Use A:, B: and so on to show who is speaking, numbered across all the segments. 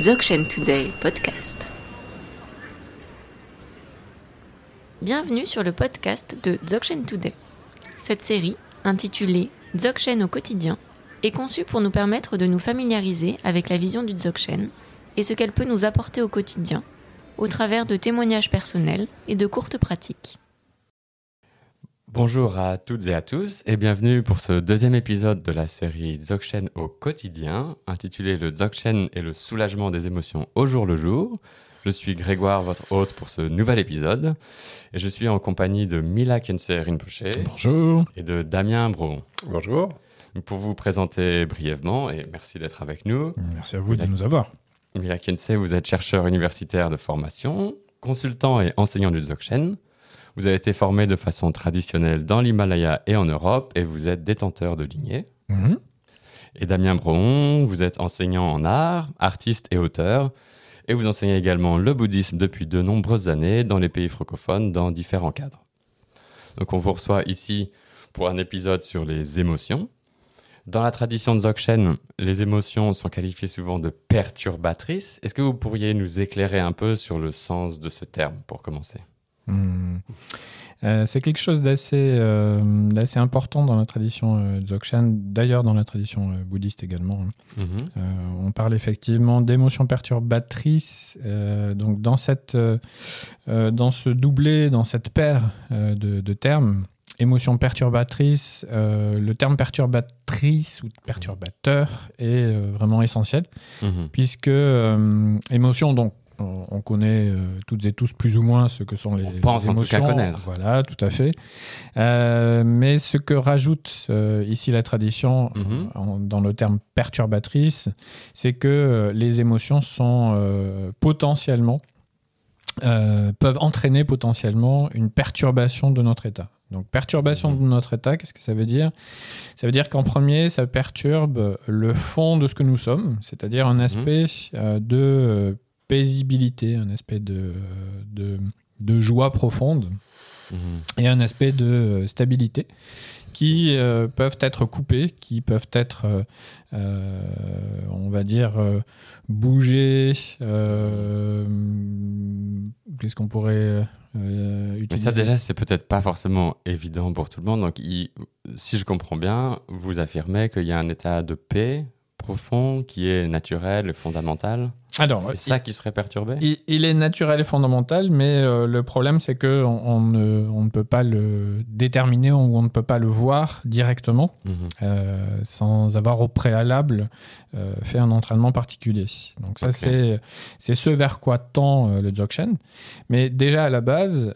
A: Dzogchen Today podcast. Bienvenue sur le podcast de Dzogchen Today. Cette série, intitulée Dzogchen au quotidien, est conçue pour nous permettre de nous familiariser avec la vision du Dzogchen et ce qu'elle peut nous apporter au quotidien, au travers de témoignages personnels et de courtes pratiques.
B: Bonjour à toutes et à tous et bienvenue pour ce deuxième épisode de la série Dzogchen au quotidien, intitulé Le Dzogchen et le soulagement des émotions au jour le jour. Je suis Grégoire, votre hôte pour ce nouvel épisode, et je suis en compagnie de Mila Kense Rinpoche
C: Bonjour.
B: et de Damien Bron.
D: Bonjour.
B: Pour vous présenter brièvement, et merci d'être avec nous,
C: Merci à vous de nous avoir.
B: Mila Kense, vous êtes chercheur universitaire de formation, consultant et enseignant du Dzogchen. Vous avez été formé de façon traditionnelle dans l'Himalaya et en Europe, et vous êtes détenteur de lignée.
C: Mhm.
B: Et Damien Brohon, vous êtes enseignant en art, artiste et auteur, et vous enseignez également le bouddhisme depuis de nombreuses années dans les pays francophones dans différents cadres. Donc on vous reçoit ici pour un épisode sur les émotions. Dans la tradition de Dzogchen, les émotions sont qualifiées souvent de perturbatrices. Est-ce que vous pourriez nous éclairer un peu sur le sens de ce terme pour commencer?
C: Mhm. Euh, c'est quelque chose d'assez euh, d'assez important dans la tradition euh, Dzogchen, d'ailleurs dans la tradition euh, bouddhiste également.
B: Mhm.
C: Euh, on parle effectivement d'émotions perturbatrices. donc dans, cette, dans ce doublé, dans cette paire de, de termes, émotions perturbatrices, euh, le terme perturbatrice ou perturbateur est euh, vraiment essentiel.
B: Mhm.
C: puisque euh, émotion, donc on, on connaît euh, toutes et tous plus ou moins ce que sont les,
B: On pense
C: les
B: en tout cas
C: émotions.
B: connaître.
C: Voilà, tout à fait. Euh, mais ce que rajoute euh, ici la tradition
B: Mhm.
C: en- dans le terme perturbatrice, c'est que les émotions sont potentiellement peuvent entraîner potentiellement une perturbation de notre état. Donc perturbation
B: Mhm.
C: de notre état, qu'est-ce que ça veut dire? Ça veut dire qu'en premier, ça perturbe le fond de ce que nous sommes, c'est-à-dire un aspect euh, de paisibilité, un aspect de, de, de joie profonde
B: Mhm.
C: et un aspect de euh, stabilité qui euh, peuvent être coupés, qui peuvent être, euh, on va dire, euh, bougés. Qu'est-ce qu'on pourrait euh,
B: Mais
C: utiliser
B: ça déjà, c'est peut-être pas forcément évident pour tout le monde. Donc, il- si je comprends bien, vous affirmez qu'il y a un état de paix profond qui est naturel et fondamental.
C: Alors,
B: C'est ça qui serait perturbé
C: Il, il est naturel et fondamental, mais euh, le problème, c'est que on, on ne, on ne peut pas le déterminer ou on ne peut pas le voir directement
B: Mhm.
C: euh, sans avoir au préalable euh, fait un entraînement particulier. Donc ça, c'est ce vers quoi tend le Dzogchen. Mais déjà à la base,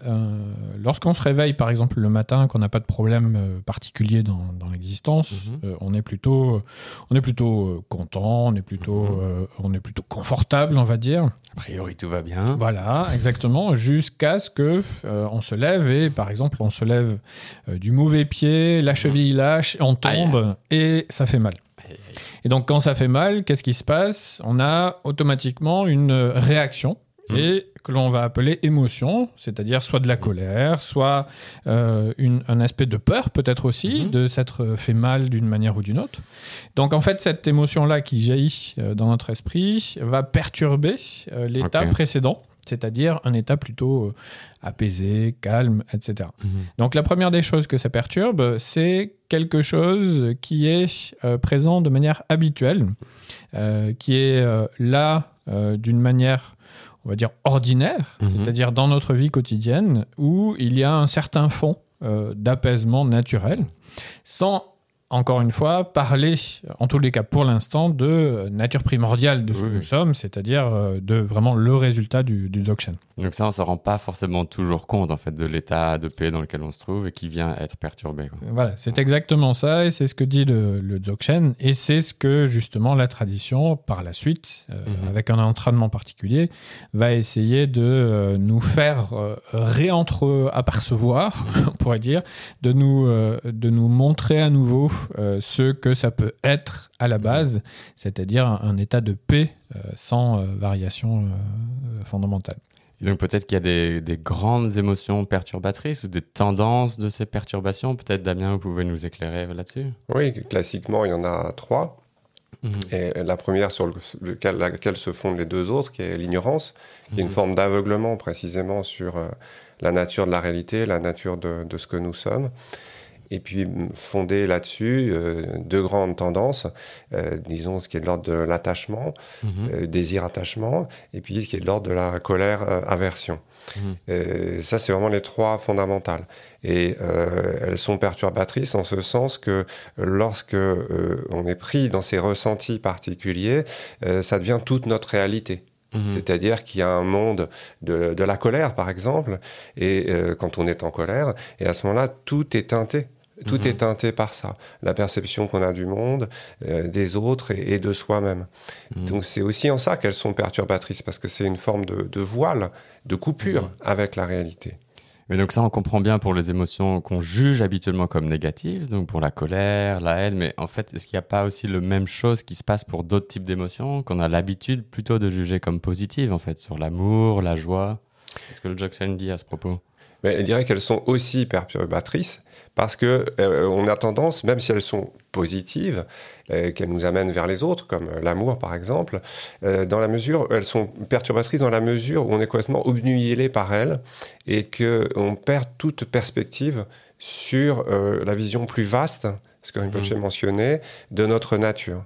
C: lorsqu'on se réveille, par exemple, le matin, qu'on n'a pas de problème particulier dans, dans l'existence,
B: Mhm.
C: on est plutôt, on est plutôt content, on est plutôt,
B: Mhm.
C: on est plutôt confortable, on va dire.
B: A priori, tout va bien.
C: Voilà, exactement, jusqu'à ce que euh, on se lève et, par exemple, on se lève euh, du mauvais pied, la cheville lâche, on tombe et ça fait mal.
B: Aïe.
C: Et donc, quand ça fait mal, qu'est-ce qui se passe? On a automatiquement une réaction
B: Mhm.
C: et que l'on va appeler émotion, c'est-à-dire soit de la colère, soit euh, une- un aspect de peur peut-être aussi,
B: Mhm.
C: de s'être fait mal d'une manière ou d'une autre. Donc en fait, cette émotion-là qui jaillit euh, dans notre esprit va perturber euh, l'état précédent, c'est-à-dire un état plutôt euh, apaisé, calme, etc. Donc la première des choses que ça perturbe, c'est quelque chose qui est euh, présent de manière habituelle, euh, qui est euh, là euh, d'une manière, on va dire, ordinaire,
B: Mhm.
C: c'est-à-dire dans notre vie quotidienne, où il y a un certain fond euh, d'apaisement naturel, sans, encore une fois, parler, en tous les cas pour l'instant, de nature primordiale de ce
B: Oui,
C: que
B: oui.
C: nous sommes, c'est-à-dire euh, de vraiment le résultat du, du Dzogchen.
B: Donc ça, on se rend pas forcément toujours compte en fait de l'état de paix dans lequel on se trouve et qui vient être perturbé. quoi.
C: Voilà, c'est exactement ça, et c'est ce que dit le, le Dzogchen, et c'est ce que justement la tradition, par la suite, euh,
B: Mhm.
C: avec un entraînement particulier, va essayer de euh, nous faire euh, réentre-apercevoir, on pourrait dire, de nous, de nous montrer à nouveau euh, ce que ça peut être à la base, c'est-à-dire un, un état de paix euh, sans euh, variation euh, fondamentale.
B: Et donc peut-être qu'il y a des, des grandes émotions perturbatrices ou des tendances de ces perturbations. Peut-être Damien, vous pouvez nous éclairer là-dessus
D: Oui, classiquement, il y en a trois.
B: Mhm.
D: Et la première sur lequel- laquelle se fondent les deux autres, qui est l'ignorance, qui est une
B: Mhm.
D: forme d'aveuglement précisément sur euh, la nature de la réalité, la nature de, de ce que nous sommes. Et puis fondé là-dessus, euh, deux grandes tendances, euh, disons ce qui est de l'ordre de l'attachement,
B: Mhm.
D: euh, désir-attachement, et puis ce qui est de l'ordre de la colère-aversion.
B: Mhm.
D: Ça, c'est vraiment les trois fondamentales. Et elles sont perturbatrices en ce sens que lorsque on est pris dans ces ressentis particuliers, ça devient toute notre réalité.
B: Mhm.
D: C'est-à-dire qu'il y a un monde de, de la colère, par exemple, et euh, quand on est en colère, et à ce moment-là, tout est teinté. Tout
B: Mhm.
D: est teinté par ça, la perception qu'on a du monde, euh, des autres et, et de soi-même.
B: Mhm.
D: Donc c'est aussi en ça qu'elles sont perturbatrices, parce que c'est une forme de, de voile, de coupure
B: Mhm.
D: avec la réalité.
B: Mais donc ça, on comprend bien pour les émotions qu'on juge habituellement comme négatives, donc pour la colère, la haine, mais en fait, est-ce qu'il n'y a pas aussi le même chose qui se passe pour d'autres types d'émotions qu'on a l'habitude plutôt de juger comme positives, en fait, sur l'amour, la joie? Qu'est-ce que le Jackson dit à ce propos?
D: Mais je dirais qu'elles sont aussi perturbatrices parce que euh, on a tendance, même si elles sont positives, euh, qu'elles nous amènent vers les autres, comme euh, l'amour par exemple, euh, dans la mesure, elles sont perturbatrices dans la mesure où on est complètement obnubilé par elles et que on perd toute perspective sur la vision plus vaste, ce que Rinpoche mentionnait, de notre nature.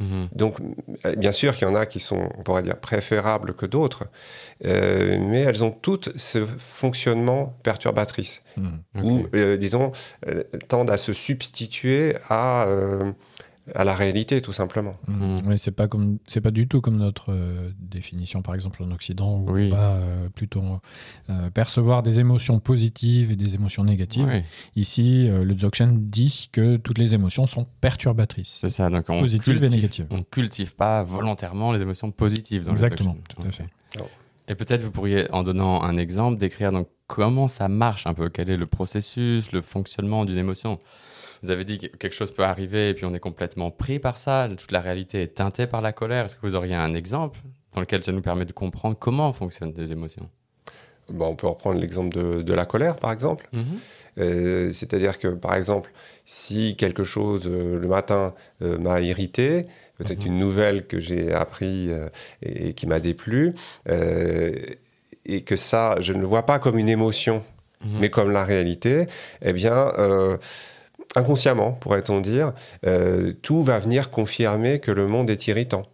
B: Mhm.
D: Donc, euh, bien sûr qu'il y en a qui sont, on pourrait dire, préférables que d'autres, euh, mais elles ont toutes ce fonctionnement perturbatrice.
B: Ok.
D: ou, euh, disons, euh, tendent à se substituer à, euh, à la réalité, tout simplement.
C: Mhm.
B: Mhm.
C: Oui, c'est pas comme c'est pas du tout comme notre euh, définition par exemple en Occident où
B: Oui.
C: on va euh, plutôt euh, percevoir des émotions positives et des émotions négatives. Ici, euh, le Dzogchen dit que toutes les émotions sont perturbatrices.
B: c'est ça. Donc on
C: Positives et
B: cultive,
C: négatives.
B: on cultive pas volontairement les émotions positives. Dans le
C: Exactement,
B: Jackson.
C: tout à fait.
B: Et peut-être vous pourriez, en donnant un exemple, décrire donc comment ça marche un peu, quel est le processus, le fonctionnement d'une émotion? Vous avez dit que quelque chose peut arriver et puis on est complètement pris par ça, toute la réalité est teintée par la colère. Est-ce que vous auriez un exemple dans lequel ça nous permet de comprendre comment fonctionnent les émotions?
D: Bon, on peut reprendre l'exemple de, de la colère, par exemple. Euh, C'est-à-dire que, par exemple, si quelque chose euh, le matin euh, m'a irrité, peut-être
B: Mhm.
D: une nouvelle que j'ai appris et, et qui m'a déplu, et que ça, je ne le vois pas comme une émotion,
B: Mhm.
D: mais comme la réalité, eh bien, inconsciemment, pourrait-on dire, euh, tout va venir confirmer que le monde est irritant.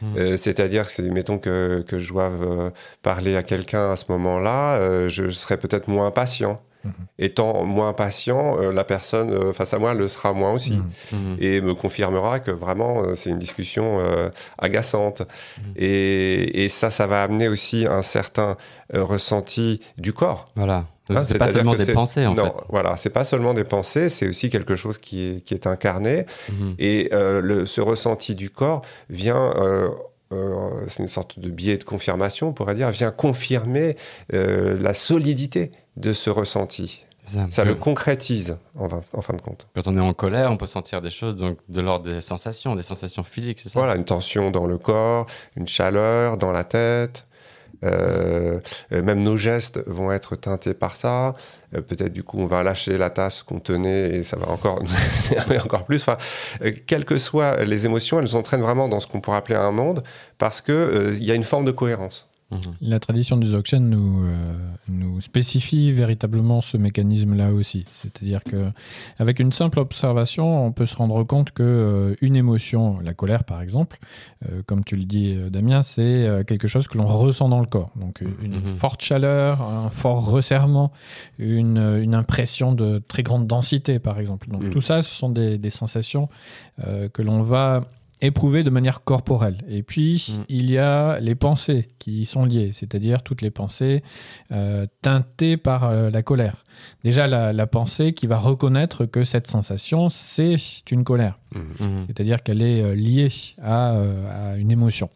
B: Mhm.
D: Euh, C'est-à-dire, mettons que, que je doive euh, parler à quelqu'un à ce moment-là, je serai peut-être moins patient.
C: Mhm.
D: Étant moins patient, euh, la personne euh, face à moi le sera moins aussi.
C: Mhm.
B: Mhm.
D: Et me confirmera que vraiment euh, c'est une discussion agaçante. Et, et ça, ça va amener aussi un certain ressenti du corps.
B: Voilà.
D: Hein,
B: c'est pas seulement des pensées en
D: non, voilà, c'est pas seulement des pensées, c'est aussi quelque chose qui est, qui est incarné.
B: fait.
D: Et le, ce ressenti du corps vient, euh, c'est une sorte de biais de confirmation, on pourrait dire, vient confirmer euh, la solidité de ce ressenti.
B: Ça.
D: Ça le concrétise, en, fin- en fin de compte.
B: Quand on est en colère, on peut sentir des choses donc de l'ordre des sensations, des sensations physiques, c'est ça?
D: Voilà, une tension dans le corps, une chaleur dans la tête. euh, même nos gestes vont être teintés par ça. Euh, Peut-être du coup on va lâcher la tasse qu'on tenait et ça va encore encore plus. Enfin, euh, quelles que soient les émotions, elles nous entraînent vraiment dans ce qu'on pourrait appeler un monde parce que euh, il y a une forme de cohérence.
B: Mhm.
C: La tradition du Dzogchen nous, euh, nous spécifie véritablement ce mécanisme-là aussi. C'est-à-dire que avec une simple observation, on peut se rendre compte que euh, une émotion, la colère par exemple, euh, comme tu le dis Damien, c'est quelque chose que l'on ressent dans le corps. Donc une
B: Mhm.
C: forte chaleur, un fort resserrement, une, une impression de très grande densité par exemple. Donc
D: Mhm.
C: tout ça, ce sont des, des sensations que l'on va éprouver de manière corporelle. Et puis,
B: Mm.
C: il y a les pensées qui y sont liées, c'est-à-dire toutes les pensées euh, teintées par euh, la colère. Déjà, la, la pensée qui va reconnaître que cette sensation, c'est une colère,
B: Mhm.
C: c'est-à-dire qu'elle est euh, liée à, euh, à une émotion.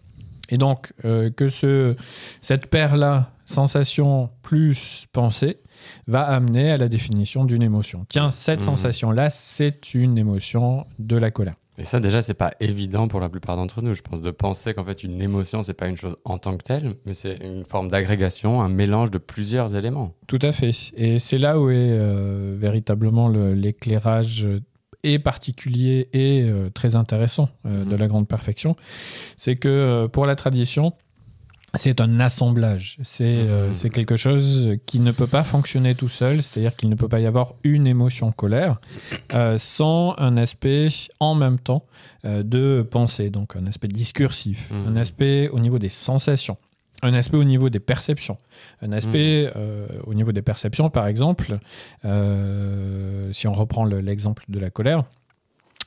C: Et donc, euh, que ce, cette paire-là, sensation plus pensée, va amener à la définition d'une émotion. Tiens, cette sensation-là, c'est une émotion de la colère.
B: Et ça, déjà, c'est pas évident pour la plupart d'entre nous. Je pense de penser qu'en fait, une émotion, c'est pas une chose en tant que telle, mais c'est une forme d'agrégation, un mélange de plusieurs éléments.
C: Tout à fait. Et c'est là où est euh, véritablement le- l'éclairage et particulier et euh, très intéressant euh, de la grande perfection, c'est que euh, pour la tradition, c'est un assemblage. C'est euh,
B: Mhm.
C: c'est quelque chose qui ne peut pas fonctionner tout seul, c'est-à-dire qu'il ne peut pas y avoir une émotion colère euh, sans un aspect en même temps euh, de pensée, donc un aspect discursif,
B: Mhm.
C: un aspect au niveau des sensations. Un aspect au niveau des perceptions. Un aspect euh, au niveau des perceptions, par exemple, si on reprend le- l'exemple de la colère,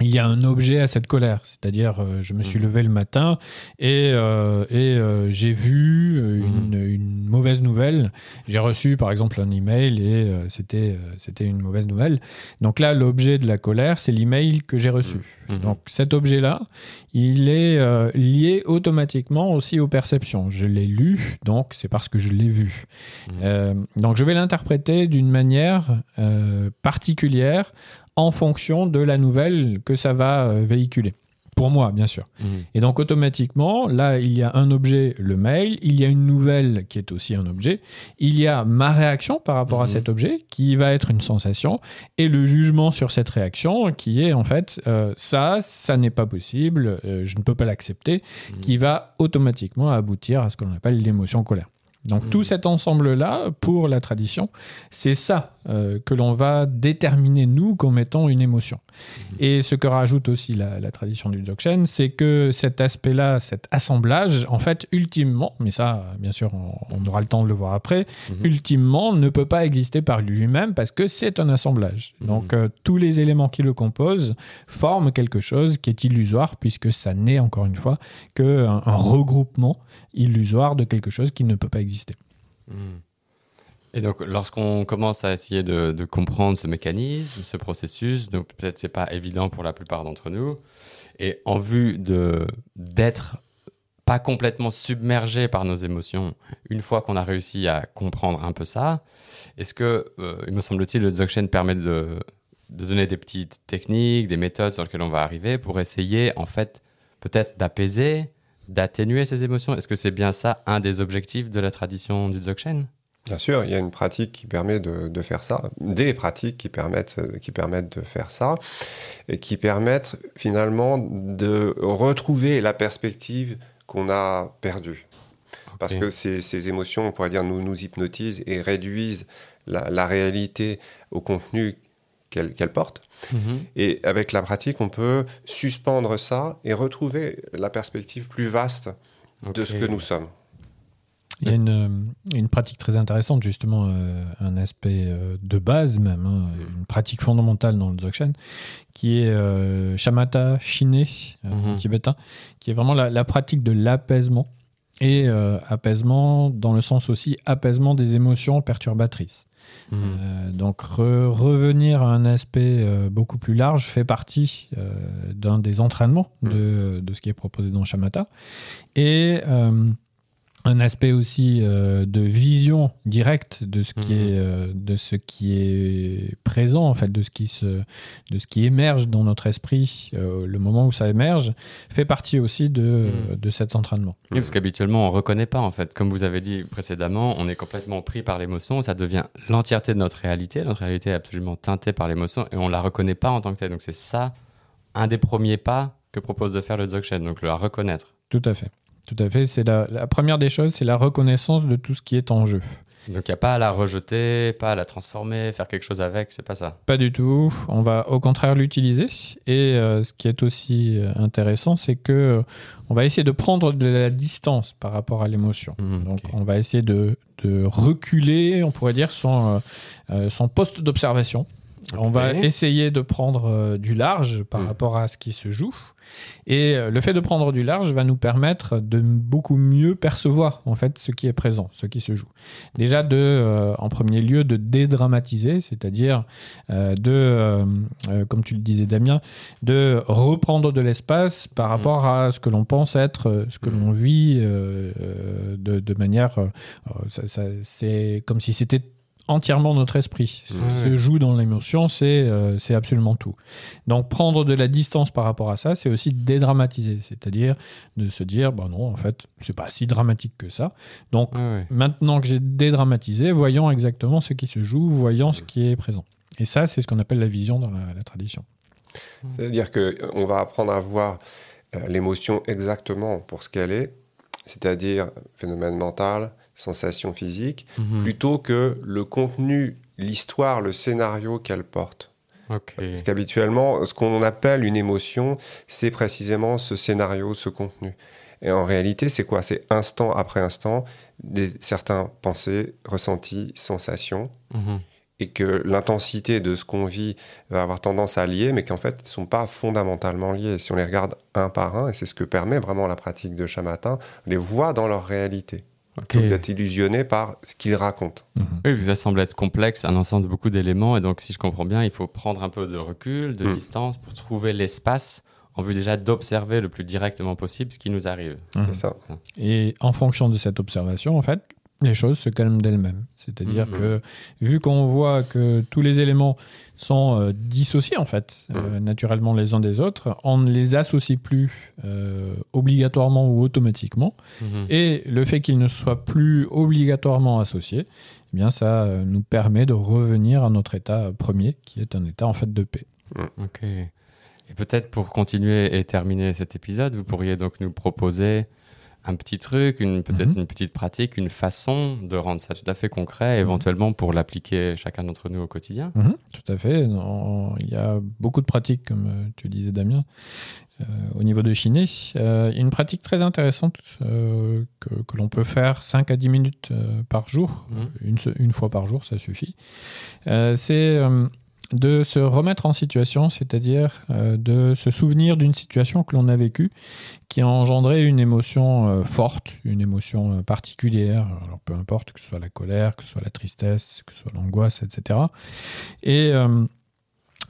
C: il y a un objet à cette colère. C'est-à-dire, euh, je me suis
B: Mhm.
C: levé le matin et, euh, et euh, j'ai vu une,
B: Mhm.
C: une mauvaise nouvelle. J'ai reçu, par exemple, un email et c'était c'était une mauvaise nouvelle. Donc là, l'objet de la colère, c'est l'email que j'ai reçu.
B: Mhm.
C: Donc cet objet-là, il est lié automatiquement aussi aux perceptions. Je l'ai lu, donc c'est parce que je l'ai vu. Donc je vais l'interpréter d'une manière particulière en fonction de la nouvelle que ça va euh, véhiculer. Pour moi, bien sûr.
B: Mhm.
C: Et donc automatiquement, là, il y a un objet, le mail, il y a une nouvelle qui est aussi un objet, il y a ma réaction par rapport à
B: Mhm.
C: cet objet qui va être une sensation, et le jugement sur cette réaction qui est en fait, euh, ça, ça n'est pas possible, euh, je ne peux pas l'accepter,
B: Mhm.
C: qui va automatiquement aboutir à ce qu'on appelle l'émotion colère. Donc tout cet ensemble-là, pour la tradition, c'est ça euh, que l'on va déterminer nous comme étant une émotion.
B: Mhm.
C: Et ce que rajoute aussi la, la tradition du Dzogchen, c'est que cet aspect-là, cet assemblage, en fait, ultimement, mais ça, bien sûr, on, on aura le temps de le voir après,
B: Mhm.
C: ultimement, ne peut pas exister par lui-même parce que c'est un assemblage.
B: Mhm.
C: Donc euh, tous les éléments qui le composent forment quelque chose qui est illusoire puisque ça n'est encore une fois qu'un un regroupement illusoire de quelque chose qui ne peut pas exister.
B: Et donc, lorsqu'on commence à essayer de, comprendre ce mécanisme, ce processus, donc peut-être c'est pas évident pour la plupart d'entre nous, et en vue de d'être pas complètement submergé par nos émotions, une fois qu'on a réussi à comprendre un peu ça, est-ce que, euh, il me semble-t-il, le Dzogchen permet de, de donner des petites techniques, des méthodes sur lesquelles on va arriver pour essayer, en fait, peut-être d'apaiser, d'atténuer ces émotions? Est-ce que c'est bien ça un des objectifs de la tradition du Dzogchen?
D: Bien sûr, il y a une pratique qui permet de, de faire ça, des pratiques qui permettent, qui permettent de faire ça, et qui permettent finalement de retrouver la perspective qu'on a perdue. Parce que ces, ces émotions, on pourrait dire, nous, nous hypnotisent et réduisent la, la réalité au contenu qu'elles qu'elles portent.
B: Mhm.
D: Et avec la pratique, on peut suspendre ça et retrouver la perspective plus vaste de ce que nous sommes.
C: Il y a une, euh, une pratique très intéressante, justement, euh, un aspect euh, de base même, hein, une pratique fondamentale dans le Dzogchen, qui est euh, Shamatha Shine, en
B: Mhm.
C: tibétain, qui est vraiment la, la pratique de l'apaisement. Et apaisement dans le sens aussi apaisement des émotions perturbatrices.
B: Mhm.
C: Euh, donc re- revenir à un aspect euh, beaucoup plus large fait partie euh, d'un des entraînements de, de ce qui est proposé dans Shamatha. Et un aspect aussi euh, de vision directe de ce qui
B: Mhm.
C: est euh, de ce qui est présent en fait de ce qui se de ce qui émerge dans notre esprit euh, le moment où ça émerge fait partie aussi de,
B: Mhm.
C: de cet entraînement
B: Oui, parce qu'habituellement, on reconnaît pas, en fait. Comme vous avez dit précédemment, on est complètement pris par l'émotion. Ça devient l'entièreté de notre réalité. Notre réalité est absolument teintée par l'émotion et on la reconnaît pas en tant que telle. Donc, c'est ça, un des premiers pas que propose de faire le Dzogchen. Donc, le reconnaître.
C: tout à fait tout à fait c'est la, la première des choses c'est la reconnaissance de tout ce qui est en jeu
B: Donc, il n'y a pas à la rejeter, pas à la transformer, faire quelque chose avec. C'est pas ça.
C: Pas du tout. On va au contraire l'utiliser. Et euh, ce qui est aussi euh, intéressant, c'est que euh, on va essayer de prendre de la distance par rapport à l'émotion.
B: Mhm,
C: Donc, on va essayer de, de reculer, on pourrait dire, son, euh, euh, son poste d'observation. On va essayer de prendre euh, du large par
D: Mhm.
C: rapport à ce qui se joue. Et euh, le fait de prendre du large va nous permettre de beaucoup mieux percevoir en fait ce qui est présent, ce qui se joue. Déjà de, euh, en premier lieu, de dédramatiser, c'est-à-dire euh, de, euh, comme tu le disais Damien, de reprendre de l'espace par
B: Mhm.
C: rapport à ce que l'on pense être, ce que
B: Mhm.
C: l'on vit de, de manière, c'est comme si c'était entièrement notre esprit. Ce qui se joue dans l'émotion, c'est euh, c'est absolument tout. Donc prendre de la distance par rapport à ça, c'est aussi dédramatiser, c'est-à-dire de se dire, bon non, en fait, c'est pas si dramatique que ça. Donc
B: ouais.
C: maintenant que j'ai dédramatisé, voyons exactement ce qui se joue, voyons ce qui est présent. Et ça, c'est ce qu'on appelle la vision dans la, la tradition.
D: C'est-à-dire qu'on va apprendre à voir euh, l'émotion exactement pour ce qu'elle est, c'est-à-dire phénomène mental, sensation physique,
B: Mhm.
D: plutôt que le contenu, l'histoire, le scénario qu'elle porte. Parce qu'habituellement, ce qu'on appelle une émotion, c'est précisément ce scénario, ce contenu. Et en réalité, c'est quoi? C'est instant après instant, des, certains pensées, ressentis, sensations,
B: Mhm.
D: et que l'intensité de ce qu'on vit va avoir tendance à lier, mais qu'en fait, ils ne sont pas fondamentalement liés. Si on les regarde un par un, et c'est ce que permet vraiment la pratique de Shamatin, on les voit dans leur réalité.
B: Ok.
D: Vous êtes illusionné par ce qu'ils racontent.
C: Mhm.
B: Oui, ça semble être complexe, un ensemble de beaucoup d'éléments, et donc si je comprends bien, il faut prendre un peu de recul, de
D: Mm.
B: distance pour trouver l'espace en vue déjà d'observer le plus directement possible ce qui nous arrive.
C: Mhm.
D: C'est ça.
C: Et en fonction de cette observation, en fait, les choses se calment d'elles-mêmes. C'est-à-dire
B: Mhm.
C: que, vu qu'on voit que tous les éléments sont euh, dissociés, en fait, euh, naturellement les uns des autres, on ne les associe plus euh, obligatoirement ou automatiquement.
B: Mhm.
C: Et le fait qu'ils ne soient plus obligatoirement associés, eh bien, ça nous permet de revenir à notre état premier, qui est un état, en fait, de paix.
B: Ok. Et peut-être pour continuer et terminer cet épisode, vous pourriez donc nous proposer un petit truc, une, peut-être
C: Mhm.
B: une petite pratique, une façon de rendre ça tout à fait concret, éventuellement pour l'appliquer chacun d'entre nous au quotidien.
C: Mhm, tout à fait. Il y a beaucoup de pratiques, comme euh, tu disais, Damien, euh, au niveau de Chiné. Euh, une pratique très intéressante euh, que, que l'on peut faire 5 à 10 minutes par jour,
B: Mhm.
C: une, une fois par jour, ça suffit. C'est de se remettre en situation, c'est-à-dire euh, de se souvenir d'une situation que l'on a vécue qui a engendré une émotion euh, forte, une émotion euh, particulière, alors peu importe que ce soit la colère, que ce soit la tristesse, que ce soit l'angoisse, etc. Et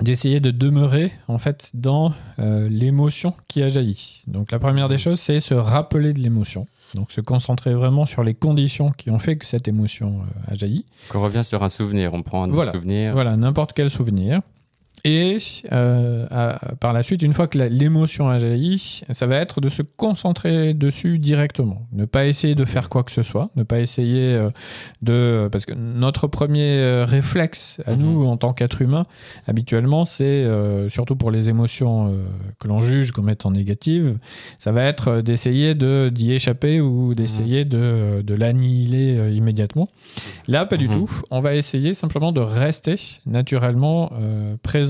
C: d'essayer de demeurer en fait dans l'émotion qui a jailli. Donc la première des choses, c'est se rappeler de l'émotion. Donc se concentrer vraiment sur les conditions qui ont fait que cette émotion euh, a jailli.
B: Qu'on revient sur un souvenir, on prend un
C: Voilà.
B: souvenirs.
C: Voilà, n'importe quel souvenir. Et euh, à- par la suite, une fois que l'émotion a jailli, ça va être de se concentrer dessus directement. Ne pas essayer de faire quoi que ce soit. Ne pas essayer euh, de... Parce que notre premier euh, réflexe à
B: Mhm.
C: nous, en tant qu'être humain, habituellement, c'est, surtout pour les émotions que l'on juge comme étant négatives, ça va être d'essayer de, d'y échapper ou d'essayer de, de l'annihiler immédiatement. Là, pas du
B: Mhm.
C: tout. On va essayer simplement de rester naturellement présent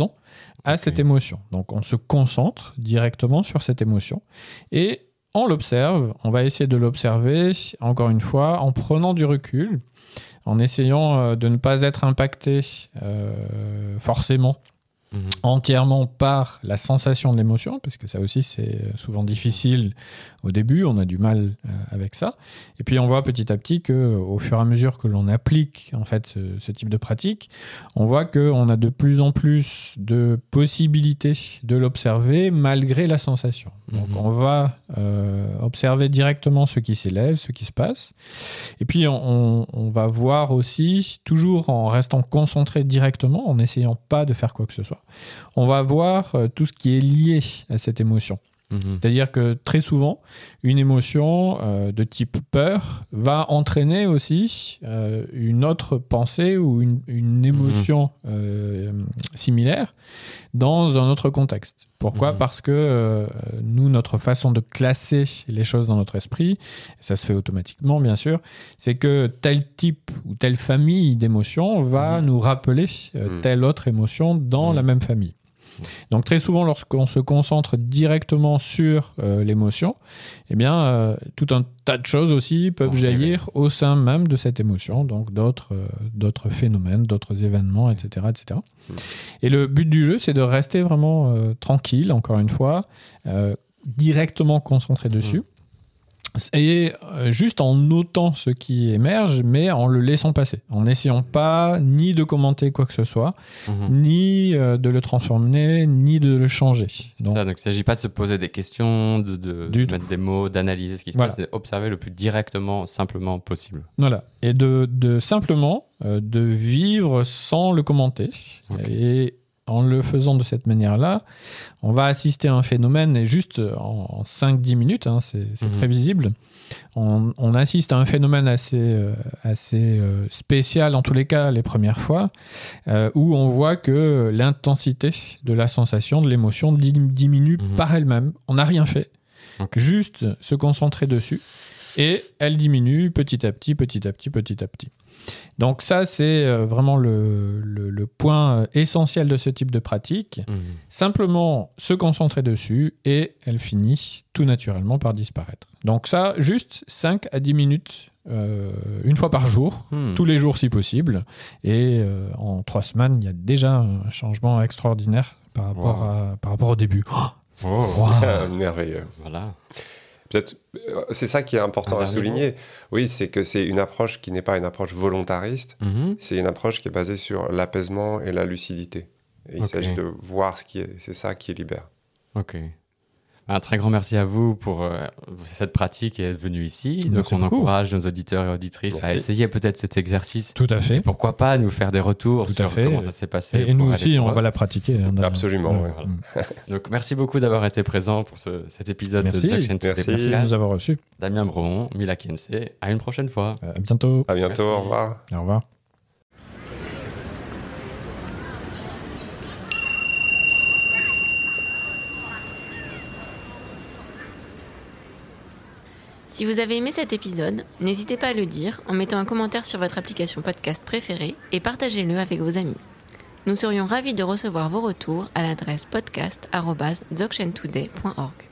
C: à cette émotion. Donc, on se concentre directement sur cette émotion et on l'observe. On va essayer de l'observer, encore une fois, en prenant du recul, en essayant euh, de ne pas être impacté euh, forcément
B: Mhm.
C: entièrement par la sensation de l'émotion, parce que ça aussi c'est souvent difficile au début, on a du mal euh, avec ça. Et puis on voit petit à petit que au fur et à mesure que l'on applique en fait ce, ce type de pratique, on voit qu'on a de plus en plus de possibilités de l'observer malgré la sensation. Donc
B: Mhm.
C: on va euh, observer directement ce qui s'élève, ce qui se passe. Et puis on, on- on va voir aussi, toujours en restant concentré directement, en n'essayant pas de faire quoi que ce soit, on va voir euh, tout ce qui est lié à cette émotion.
B: Mhm.
C: C'est-à-dire que très souvent, une émotion euh, de type peur va entraîner aussi euh, une autre pensée ou une, une émotion euh, similaire dans un autre contexte. Pourquoi?
B: Mhm.
C: Parce que nous, notre façon de classer les choses dans notre esprit, ça se fait automatiquement bien sûr, c'est que tel type ou telle famille d'émotions va
B: Mhm.
C: nous rappeler
D: Mhm.
C: telle autre émotion dans
B: Mhm.
C: la même famille. Donc très souvent, lorsqu'on se concentre directement sur euh, l'émotion, eh bien, euh, tout un tas de choses aussi peuvent jaillir au sein même de cette émotion, donc d'autres euh, d'autres phénomènes, d'autres événements, etc., etc.
D: Mm.
C: Et le but du jeu, c'est de rester vraiment tranquille, encore une fois, directement concentré dessus. Et euh, juste en notant ce qui émerge, mais en le laissant passer, en n'essayant pas ni de commenter quoi que ce soit,
B: Mhm.
C: ni euh, de le transformer, ni de le changer. Donc,
B: ça, donc il ne s'agit pas de se poser des questions, de, de-
C: Du
B: de mettre des mots, d'analyser ce qui se
C: Voilà.
B: passe, c'est observer le plus directement, simplement possible.
C: voilà. Et de, de simplement euh, de vivre sans le commenter. Et en le faisant de cette manière-là, on va assister à un phénomène, et juste en, 5-10 minutes, hein, c'est
B: Mhm.
C: très visible, on, on assiste à un phénomène assez, euh, assez euh, spécial, en tous les cas les premières fois, euh, où on voit que l'intensité de la sensation, de l'émotion di- diminue
B: Mhm.
C: par elle-même. On n'a rien fait, juste se concentrer dessus, et elle diminue petit à petit, petit à petit, petit à petit. Donc ça, c'est euh, vraiment le, le- le point euh, essentiel de ce type de pratique.
B: Mhm.
C: Simplement se concentrer dessus et elle finit tout naturellement par disparaître. Donc ça, juste 5 à 10 minutes, euh, une fois par jour,
B: Hmm.
C: tous les jours si possible. Et euh, en trois semaines, il y a déjà un changement extraordinaire par rapport,
B: Wow.
C: à, par rapport au début. Oh,
B: Oh,
C: wow.
D: Merveilleux.
B: Voilà.
D: Peut-être, euh, c'est ça qui est important à souligner. Oui, c'est que c'est une approche qui n'est pas une approche volontariste.
B: Mhm.
D: C'est une approche qui est basée sur l'apaisement et la lucidité. Et il s'agit de voir ce qui est, c'est ça qui libère.
B: Ok. Un très grand merci à vous pour euh, cette pratique et être venu ici. Donc,
C: Merci
B: on
C: beaucoup.
B: encourage nos auditeurs et auditrices à essayer peut-être cet exercice.
C: Tout à fait.
B: Et pourquoi pas nous faire des retours
C: Tout à
B: sur
C: fait.
B: comment ça s'est passé.
C: Et, nous aussi, on va la pratiquer. hein.
D: Absolument, Ouais,
C: mm.
B: Donc, merci beaucoup d'avoir été présent pour ce- cet épisode
C: Merci.
B: de Action
D: Merci.
C: Merci de nous avoir reçus.
B: Damien Bron, Mila Kensei. À une prochaine fois.
C: Euh, À bientôt.
D: À bientôt,
B: Merci.
D: au revoir.
C: Au revoir.
A: Si vous avez aimé cet épisode, n'hésitez pas à le dire en mettant un commentaire sur votre application podcast préférée et partagez-le avec vos amis. Nous serions ravis de recevoir vos retours à l'adresse podcast.dzogchentoday.org.